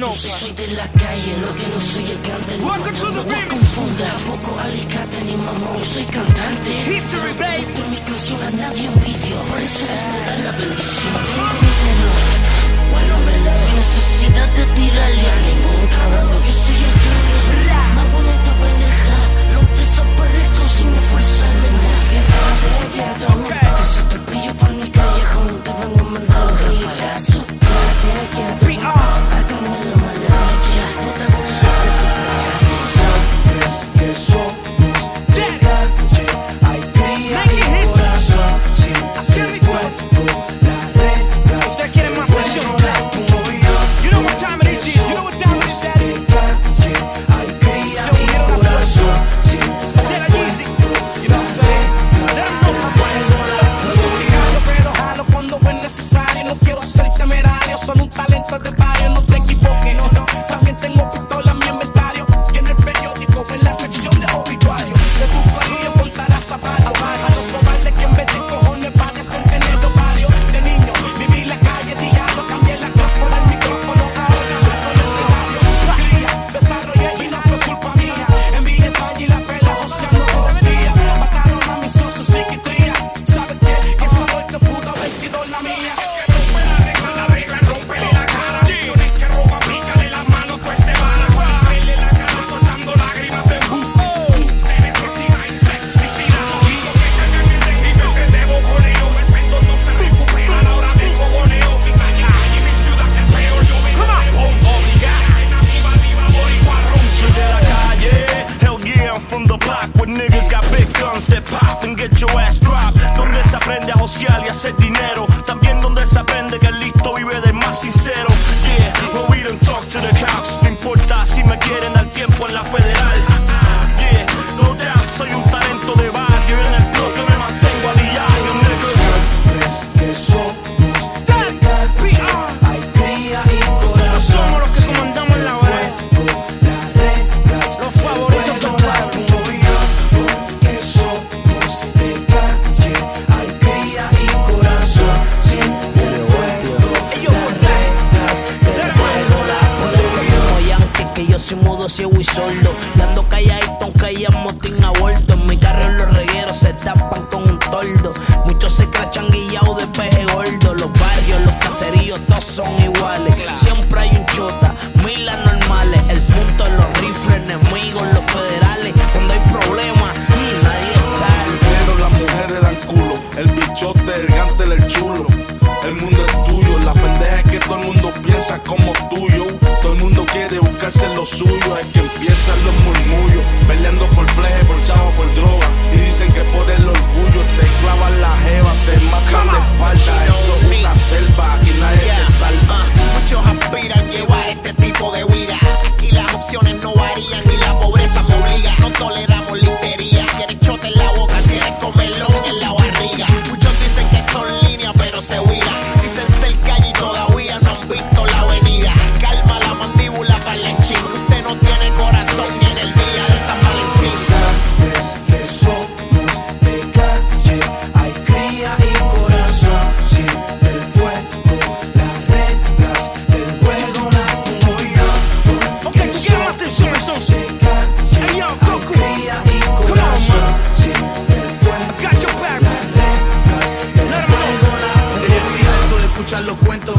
Yo si soy de la calle, lo que no soy el. No, confunda, poco alicate ni mamón, soy cantante. History, babe. Meto mi canción a nadie envidio, por eso Dios me da la bendición. Bueno, si necesidad de social y hacer dinero. soy mudo, ciego y sordo. Y ando calladito aunque haya motín aborto. En mi carro los regueros se tapan con un tordo. Muchos se crachan guillados de peje gordo. Los barrios, los caseríos, todos son iguales. Siempre hay un chota, mil anormales. El punto, los rifles, enemigos, los federales.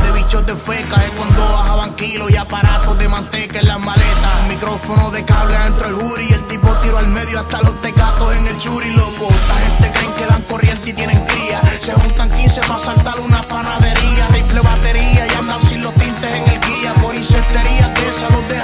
de bichos de feca es cuando bajaban kilos y aparatos de manteca en las maletas. Un micrófono de cable adentro el jury, el tipo tiró al medio hasta los tecatos en el churi, loco. Esta gente creen que dan corriente y tienen cría. Se juntan 15 para saltar una panadería, rifle batería y andan sin los tintes en el guía. Por incentería, que esa los deja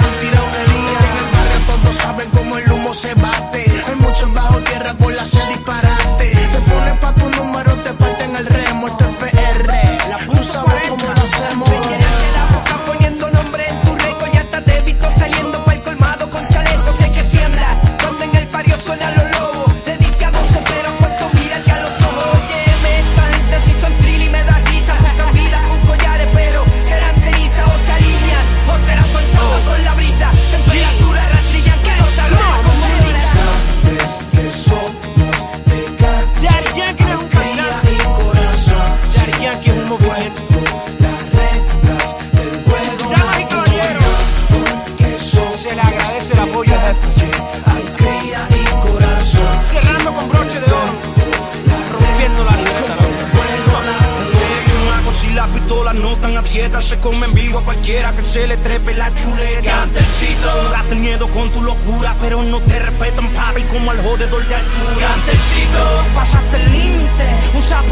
y pistola no tan abierta se comen vivo a cualquiera que se le trepe la chuleta. Cantecito, Jugaste miedo con tu locura, pero no te respetan, papi, como al jodedor de altura. Cantecito, pasaste el límite, usaste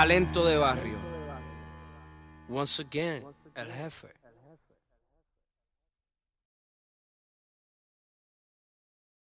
talento de barrio. Once again, el jefe.